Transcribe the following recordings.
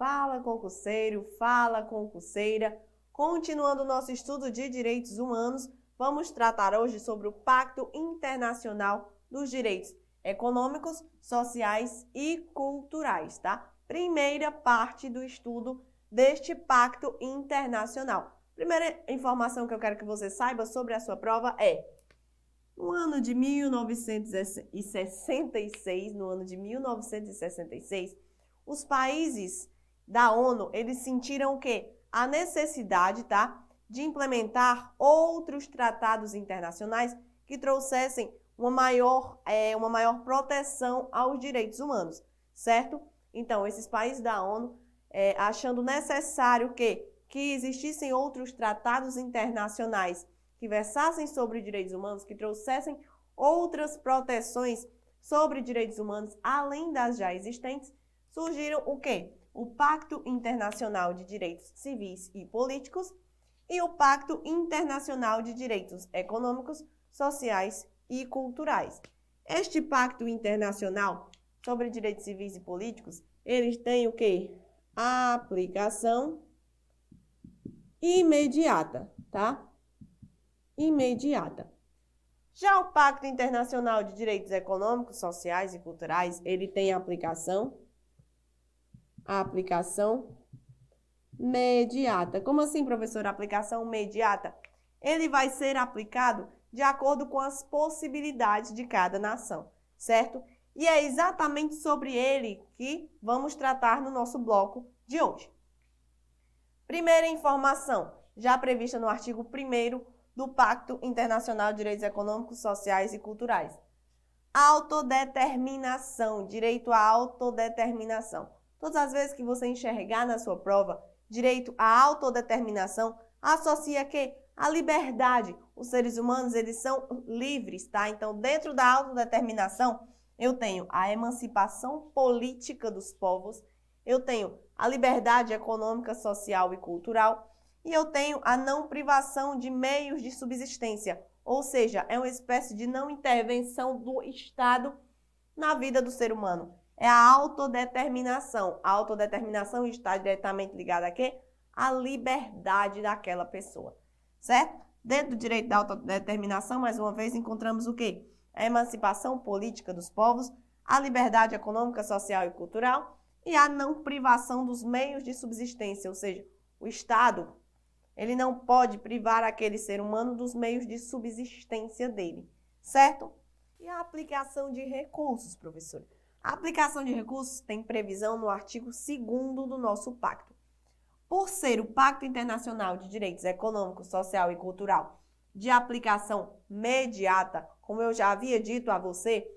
Fala concurseiro, fala concurseira. Continuando nosso estudo de direitos humanos, vamos tratar hoje sobre o Pacto Internacional dos Direitos Econômicos, Sociais e Culturais, tá? Primeira parte do estudo deste Pacto Internacional. Primeira informação que eu quero que você saiba sobre a sua prova é: no ano de 1966, no ano de 1966, os países da ONU, eles sentiram o quê? A necessidade, tá? De implementar outros tratados internacionais que trouxessem uma maior, é, uma maior proteção aos direitos humanos, certo? Então, esses países da ONU, é, achando necessário que, que existissem outros tratados internacionais que versassem sobre direitos humanos, que trouxessem outras proteções sobre direitos humanos, além das já existentes, surgiram o quê? o Pacto Internacional de Direitos Civis e Políticos e o Pacto Internacional de Direitos Econômicos, Sociais e Culturais. Este pacto internacional sobre direitos civis e políticos, eles têm o que? A aplicação imediata, tá? Imediata. Já o Pacto Internacional de Direitos Econômicos, Sociais e Culturais, ele tem aplicação aplicação mediata. Como assim, professor? Aplicação mediata? Ele vai ser aplicado de acordo com as possibilidades de cada nação, certo? E é exatamente sobre ele que vamos tratar no nosso bloco de hoje. Primeira informação, já prevista no artigo 1 do Pacto Internacional de Direitos Econômicos, Sociais e Culturais. Autodeterminação, direito à autodeterminação. Todas as vezes que você enxergar na sua prova direito à autodeterminação, associa que a liberdade. Os seres humanos, eles são livres, tá? Então, dentro da autodeterminação, eu tenho a emancipação política dos povos, eu tenho a liberdade econômica, social e cultural, e eu tenho a não privação de meios de subsistência, ou seja, é uma espécie de não intervenção do Estado na vida do ser humano é a autodeterminação. A autodeterminação está diretamente ligada a quê? A liberdade daquela pessoa, certo? Dentro do direito da autodeterminação, mais uma vez, encontramos o quê? A emancipação política dos povos, a liberdade econômica, social e cultural e a não privação dos meios de subsistência, ou seja, o Estado, ele não pode privar aquele ser humano dos meios de subsistência dele, certo? E a aplicação de recursos, professor? A aplicação de recursos tem previsão no artigo 2 do nosso pacto. Por ser o Pacto Internacional de Direitos Econômico, Social e Cultural de aplicação mediata, como eu já havia dito a você,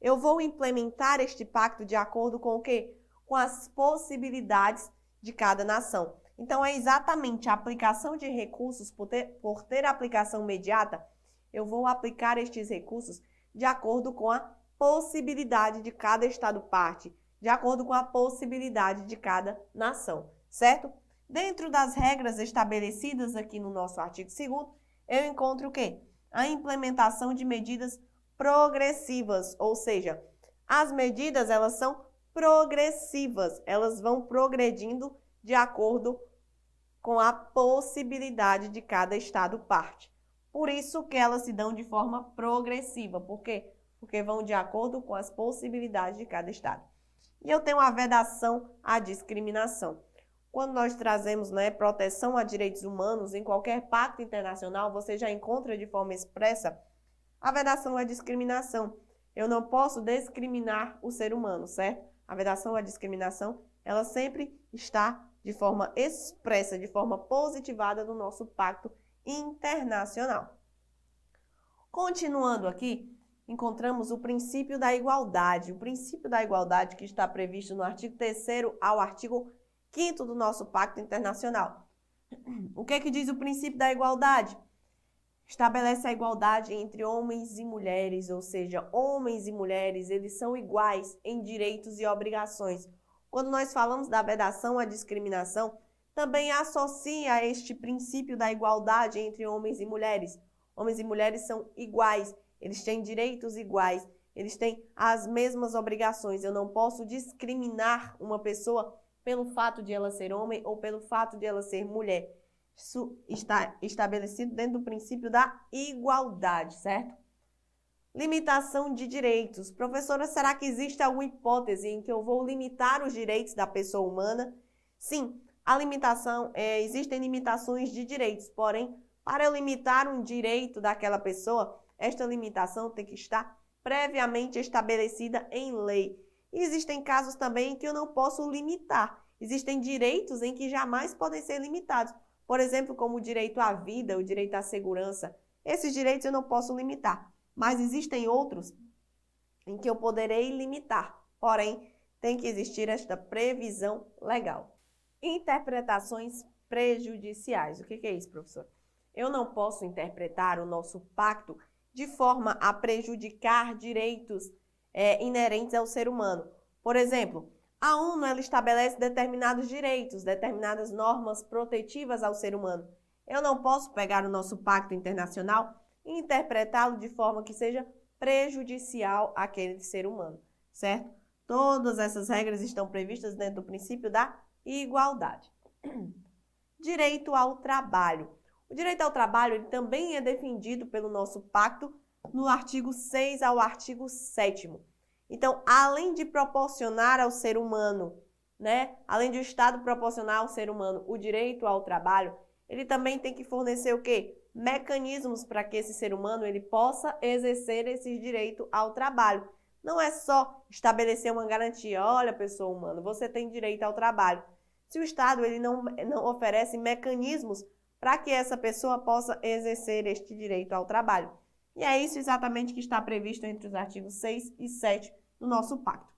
eu vou implementar este pacto de acordo com o quê? Com as possibilidades de cada nação. Então, é exatamente a aplicação de recursos, por ter, por ter aplicação imediata, eu vou aplicar estes recursos de acordo com a possibilidade de cada Estado parte, de acordo com a possibilidade de cada nação, certo? Dentro das regras estabelecidas aqui no nosso artigo 2 eu encontro o quê? A implementação de medidas progressivas, ou seja, as medidas elas são progressivas, elas vão progredindo de acordo com a possibilidade de cada estado parte. Por isso que elas se dão de forma progressiva, porque porque vão de acordo com as possibilidades de cada estado. E eu tenho a vedação à discriminação. Quando nós trazemos né, proteção a direitos humanos em qualquer pacto internacional, você já encontra de forma expressa a vedação à discriminação. Eu não posso discriminar o ser humano, certo? A vedação à discriminação, ela sempre está de forma expressa, de forma positivada no nosso pacto internacional. Continuando aqui, encontramos o princípio da igualdade. O princípio da igualdade que está previsto no artigo 3 ao artigo 5 do nosso Pacto Internacional. O que é que diz o princípio da igualdade? Estabelece a igualdade entre homens e mulheres, ou seja, homens e mulheres, eles são iguais em direitos e obrigações. Quando nós falamos da vedação à discriminação, também associa este princípio da igualdade entre homens e mulheres. Homens e mulheres são iguais eles têm direitos iguais, eles têm as mesmas obrigações. Eu não posso discriminar uma pessoa pelo fato de ela ser homem ou pelo fato de ela ser mulher. Isso está estabelecido dentro do princípio da igualdade, certo? Limitação de direitos. Professora, será que existe alguma hipótese em que eu vou limitar os direitos da pessoa humana? Sim, a limitação, é, existem limitações de direitos, porém, para eu limitar um direito daquela pessoa, esta limitação tem que estar previamente estabelecida em lei. E existem casos também em que eu não posso limitar. Existem direitos em que jamais podem ser limitados. Por exemplo, como o direito à vida, o direito à segurança. Esses direitos eu não posso limitar. Mas existem outros em que eu poderei limitar. Porém, tem que existir esta previsão legal. Interpretações prejudiciais. O que é isso, professor? Eu não posso interpretar o nosso pacto de forma a prejudicar direitos é, inerentes ao ser humano. Por exemplo, a ONU ela estabelece determinados direitos, determinadas normas protetivas ao ser humano. Eu não posso pegar o nosso pacto internacional interpretá-lo de forma que seja prejudicial àquele ser humano, certo? Todas essas regras estão previstas dentro do princípio da igualdade. Direito ao trabalho. O direito ao trabalho ele também é defendido pelo nosso pacto no artigo 6 ao artigo 7 então, além de proporcionar ao ser humano, né, além de o Estado proporcionar ao ser humano o direito ao trabalho, ele também tem que fornecer o quê? Mecanismos para que esse ser humano ele possa exercer esse direito ao trabalho. Não é só estabelecer uma garantia, olha, pessoa humana, você tem direito ao trabalho. Se o Estado ele não, não oferece mecanismos para que essa pessoa possa exercer este direito ao trabalho. E é isso exatamente que está previsto entre os artigos 6 e 7 do nosso pacto.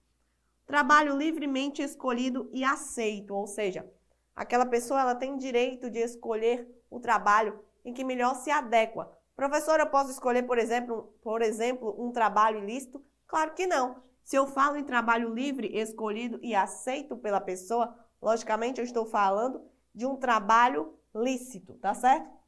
Trabalho livremente escolhido e aceito, ou seja, aquela pessoa ela tem direito de escolher o trabalho em que melhor se adequa. Professor, eu posso escolher, por exemplo, por exemplo, um trabalho ilícito? Claro que não. Se eu falo em trabalho livre, escolhido e aceito pela pessoa, logicamente eu estou falando de um trabalho lícito, tá certo?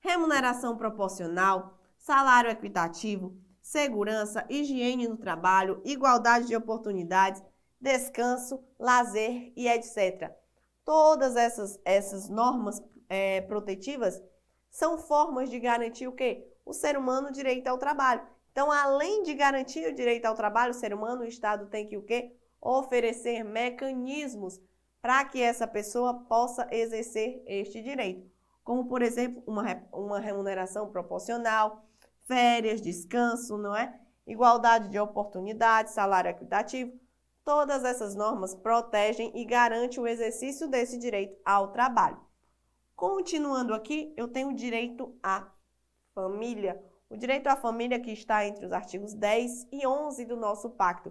remuneração proporcional, salário equitativo, segurança, higiene no trabalho, igualdade de oportunidades, descanso, lazer e etc. Todas essas, essas normas é, protetivas são formas de garantir o quê? O ser humano o direito ao trabalho. Então, além de garantir o direito ao trabalho, o ser humano, o Estado tem que o quê? Oferecer mecanismos para que essa pessoa possa exercer este direito como por exemplo uma, uma remuneração proporcional, férias, descanso, não é? Igualdade de oportunidades, salário equitativo. Todas essas normas protegem e garantem o exercício desse direito ao trabalho. Continuando aqui, eu tenho o direito à família. O direito à família que está entre os artigos 10 e 11 do nosso pacto.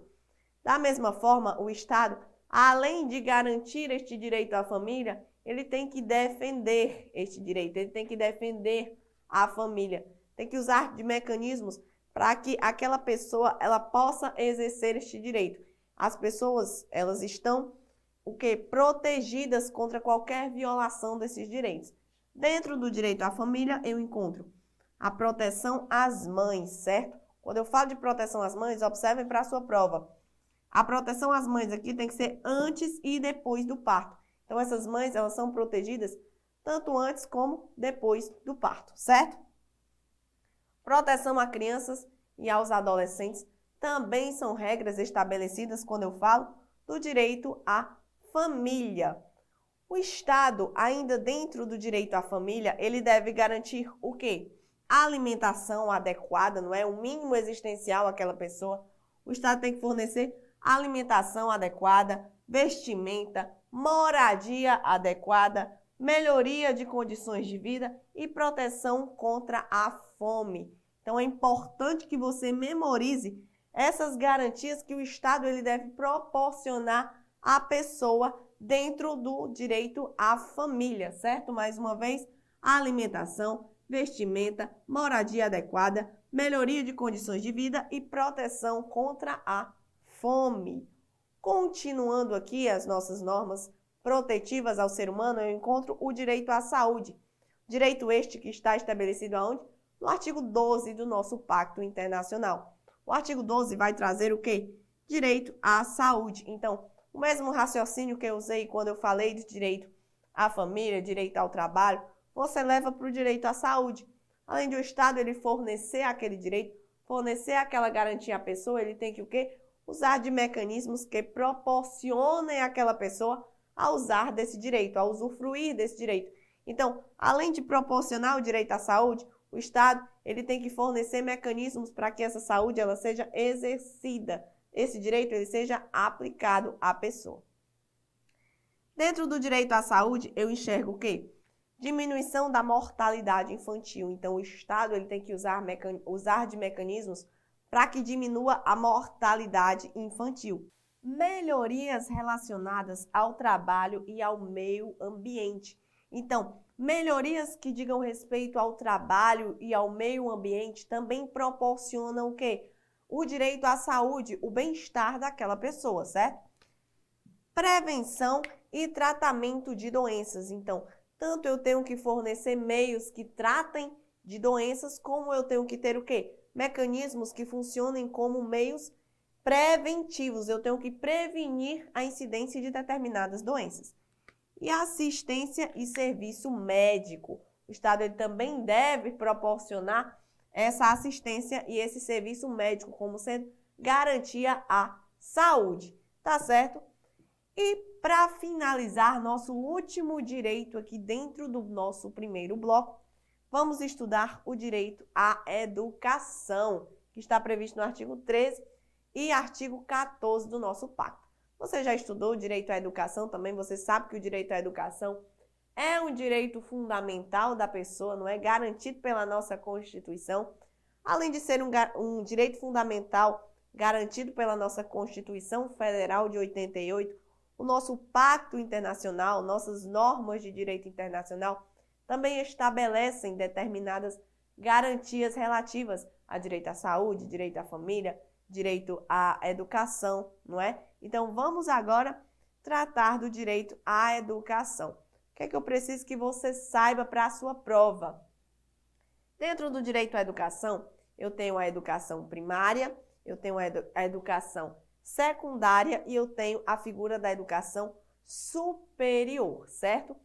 Da mesma forma, o Estado, além de garantir este direito à família, ele tem que defender este direito, ele tem que defender a família, tem que usar de mecanismos para que aquela pessoa ela possa exercer este direito. As pessoas, elas estão o que protegidas contra qualquer violação desses direitos. Dentro do direito à família, eu encontro a proteção às mães, certo? Quando eu falo de proteção às mães, observem para a sua prova. A proteção às mães aqui tem que ser antes e depois do parto. Então, essas mães, elas são protegidas tanto antes como depois do parto, certo? Proteção a crianças e aos adolescentes também são regras estabelecidas quando eu falo do direito à família. O Estado, ainda dentro do direito à família, ele deve garantir o quê? A alimentação adequada, não é? O mínimo existencial àquela pessoa. O Estado tem que fornecer alimentação adequada, vestimenta, moradia adequada, melhoria de condições de vida e proteção contra a fome. Então é importante que você memorize essas garantias que o Estado ele deve proporcionar à pessoa dentro do direito à família, certo? Mais uma vez, alimentação, vestimenta, moradia adequada, melhoria de condições de vida e proteção contra a fome. Continuando aqui as nossas normas protetivas ao ser humano, eu encontro o direito à saúde. Direito este que está estabelecido aonde? no artigo 12 do nosso Pacto Internacional. O artigo 12 vai trazer o quê? Direito à saúde. Então, o mesmo raciocínio que eu usei quando eu falei de direito à família, direito ao trabalho, você leva para o direito à saúde. Além de o Estado ele fornecer aquele direito, fornecer aquela garantia à pessoa, ele tem que o quê? Usar de mecanismos que proporcionem àquela pessoa a usar desse direito, a usufruir desse direito. Então, além de proporcionar o direito à saúde, o Estado ele tem que fornecer mecanismos para que essa saúde ela seja exercida, esse direito ele seja aplicado à pessoa. Dentro do direito à saúde, eu enxergo o quê? Diminuição da mortalidade infantil. Então, o Estado ele tem que usar, usar de mecanismos para que diminua a mortalidade infantil. Melhorias relacionadas ao trabalho e ao meio ambiente. Então, melhorias que digam respeito ao trabalho e ao meio ambiente também proporcionam o quê? O direito à saúde, o bem-estar daquela pessoa, certo? Prevenção e tratamento de doenças. Então, tanto eu tenho que fornecer meios que tratem de doenças, como eu tenho que ter o quê? Mecanismos que funcionem como meios preventivos. Eu tenho que prevenir a incidência de determinadas doenças e assistência e serviço médico. O Estado ele também deve proporcionar essa assistência e esse serviço médico como sendo garantia à saúde, tá certo? E para finalizar nosso último direito aqui dentro do nosso primeiro bloco, vamos estudar o direito à educação, que está previsto no artigo 13 e artigo 14 do nosso pacto. Você já estudou o direito à educação também? Você sabe que o direito à educação é um direito fundamental da pessoa, não é? Garantido pela nossa Constituição. Além de ser um, um direito fundamental garantido pela nossa Constituição Federal de 88, o nosso pacto internacional, nossas normas de direito internacional também estabelecem determinadas garantias relativas a direito à saúde, direito à família, direito à educação, não é? Então vamos agora tratar do direito à educação. O que é que eu preciso que você saiba para a sua prova? Dentro do direito à educação, eu tenho a educação primária, eu tenho a, edu a educação secundária e eu tenho a figura da educação superior, certo?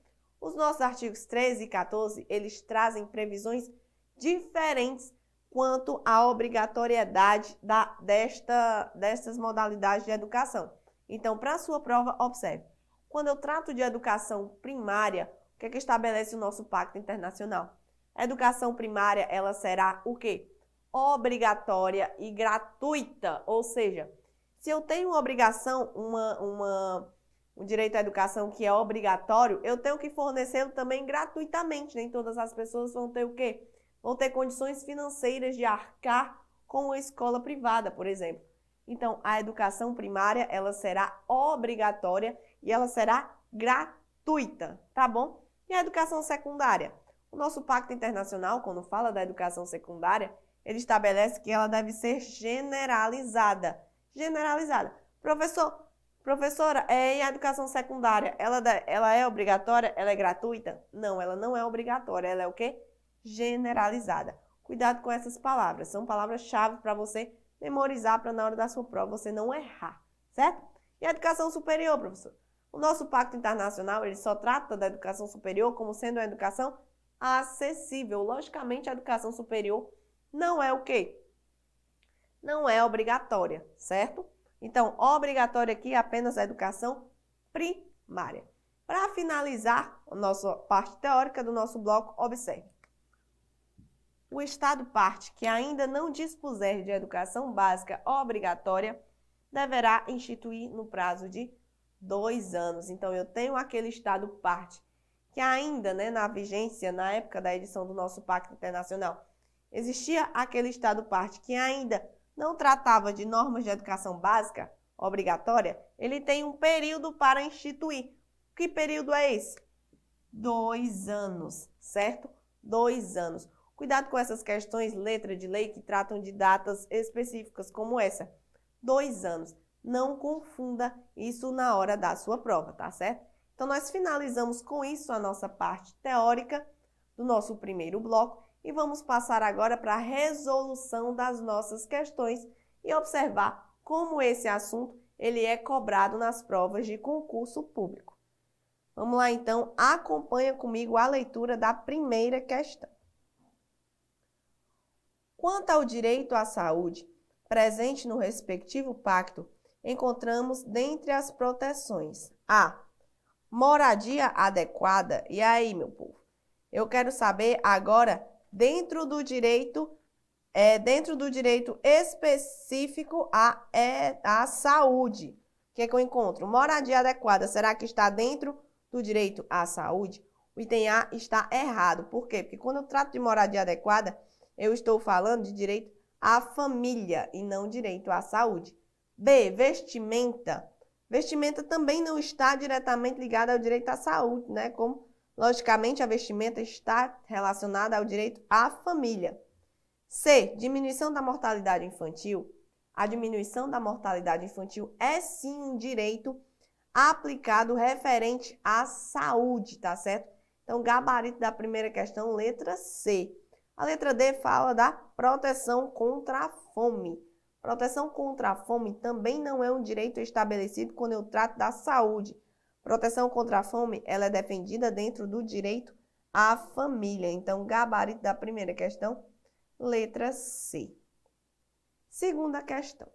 Os nossos artigos 13 e 14, eles trazem previsões diferentes quanto à obrigatoriedade da, desta, destas modalidades de educação. Então, para a sua prova, observe. Quando eu trato de educação primária, o que, é que estabelece o nosso pacto internacional? A educação primária, ela será o quê? Obrigatória e gratuita. Ou seja, se eu tenho uma obrigação, uma, uma, um direito à educação que é obrigatório, eu tenho que fornecê-lo também gratuitamente. Nem todas as pessoas vão ter o quê? Vão ter condições financeiras de arcar com uma escola privada, por exemplo. Então, a educação primária, ela será obrigatória e ela será gratuita, tá bom? E a educação secundária? O nosso pacto internacional, quando fala da educação secundária, ele estabelece que ela deve ser generalizada. Generalizada. Professor, professora, é, e a educação secundária, ela, ela é obrigatória? Ela é gratuita? Não, ela não é obrigatória. Ela é o quê? Generalizada. Cuidado com essas palavras, são palavras-chave para você memorizar para na hora da sua prova você não errar, certo? E a educação superior, professor? O nosso pacto internacional, ele só trata da educação superior como sendo uma educação acessível. Logicamente, a educação superior não é o quê? Não é obrigatória, certo? Então, obrigatória aqui é apenas a educação primária. Para finalizar a nossa parte teórica do nosso bloco, observe o Estado parte que ainda não dispuser de educação básica obrigatória deverá instituir no prazo de dois anos. Então, eu tenho aquele Estado parte que ainda, né, na vigência, na época da edição do nosso Pacto Internacional, existia aquele Estado parte que ainda não tratava de normas de educação básica obrigatória, ele tem um período para instituir. Que período é esse? Dois anos, certo? Dois anos. Cuidado com essas questões, letra de lei, que tratam de datas específicas como essa. Dois anos. Não confunda isso na hora da sua prova, tá certo? Então, nós finalizamos com isso a nossa parte teórica do nosso primeiro bloco E vamos passar agora para a resolução das nossas questões e observar como esse assunto ele é cobrado nas provas de concurso público. Vamos lá então, acompanha comigo a leitura da primeira questão. Quanto ao direito à saúde, presente no respectivo pacto, encontramos dentre as proteções a moradia adequada. E aí, meu povo? Eu quero saber agora, dentro do direito, é, dentro do direito específico à, é, à saúde. O que, é que eu encontro? Moradia adequada. Será que está dentro do direito à saúde? O item A está errado. Por quê? Porque quando eu trato de moradia adequada, eu estou falando de direito à família e não direito à saúde. B. Vestimenta. Vestimenta também não está diretamente ligada ao direito à saúde, né? Como, logicamente, a vestimenta está relacionada ao direito à família. C. Diminuição da mortalidade infantil. A diminuição da mortalidade infantil é sim um direito aplicado referente à saúde, tá certo? Então, gabarito da primeira questão, letra C. A letra D fala da proteção contra a fome. Proteção contra a fome também não é um direito estabelecido quando eu trato da saúde. Proteção contra a fome, ela é defendida dentro do direito à família. Então, gabarito da primeira questão, letra C. Segunda questão.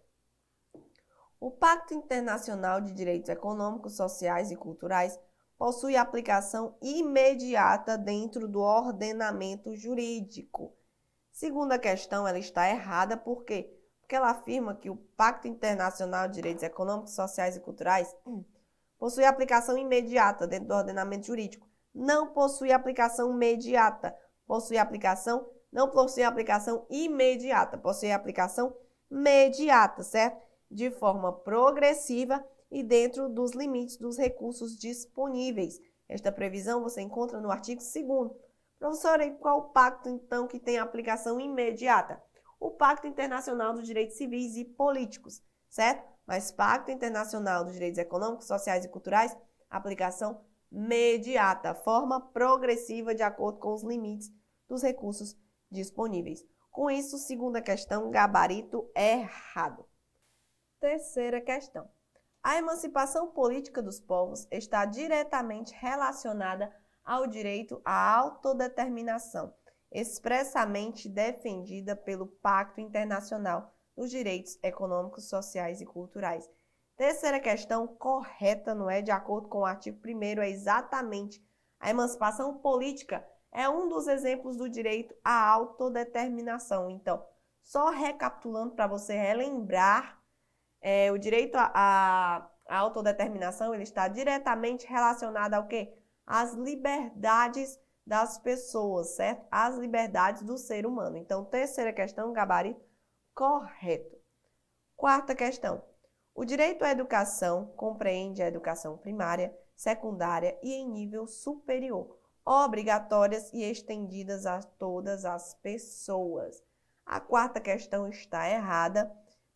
O Pacto Internacional de Direitos Econômicos, Sociais e Culturais possui aplicação imediata dentro do ordenamento jurídico. Segunda questão, ela está errada por quê? porque ela afirma que o Pacto Internacional de Direitos Econômicos, Sociais e Culturais hum, possui aplicação imediata dentro do ordenamento jurídico. Não possui aplicação imediata, possui aplicação, não possui aplicação imediata, possui aplicação imediata, certo? De forma progressiva e dentro dos limites dos recursos disponíveis. Esta previsão você encontra no artigo 2 Professora, qual o pacto então que tem aplicação imediata? o Pacto Internacional dos Direitos Civis e Políticos, certo? Mas Pacto Internacional dos Direitos Econômicos, Sociais e Culturais, aplicação mediata, forma progressiva de acordo com os limites dos recursos disponíveis. Com isso, segunda questão, gabarito errado. Terceira questão. A emancipação política dos povos está diretamente relacionada ao direito à autodeterminação expressamente defendida pelo Pacto Internacional dos Direitos Econômicos, Sociais e Culturais. Terceira questão, correta, não é? De acordo com o artigo 1, é exatamente a emancipação política é um dos exemplos do direito à autodeterminação. Então, só recapitulando para você relembrar, é, o direito à, autodeterminação ele está diretamente relacionado ao quê? Às liberdades das pessoas, certo? As liberdades do ser humano. Então, terceira questão, gabarito correto. Quarta questão. O direito à educação compreende a educação primária, secundária e em nível superior, obrigatórias e estendidas a todas as pessoas. A quarta questão está errada,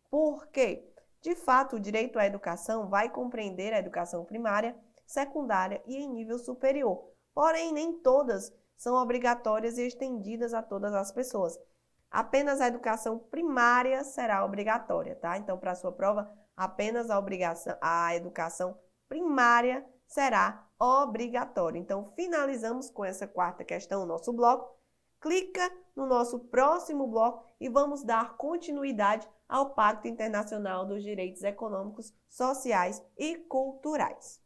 porque, de fato, o direito à educação vai compreender a educação primária, secundária e em nível superior Porém, nem todas são obrigatórias e estendidas a todas as pessoas. Apenas a educação primária será obrigatória, tá? Então, para sua prova, apenas a, obrigação, a educação primária será obrigatória. Então, finalizamos com essa quarta questão, o nosso bloco. Clica no nosso próximo bloco e vamos dar continuidade ao Pacto Internacional dos Direitos Econômicos, Sociais e Culturais.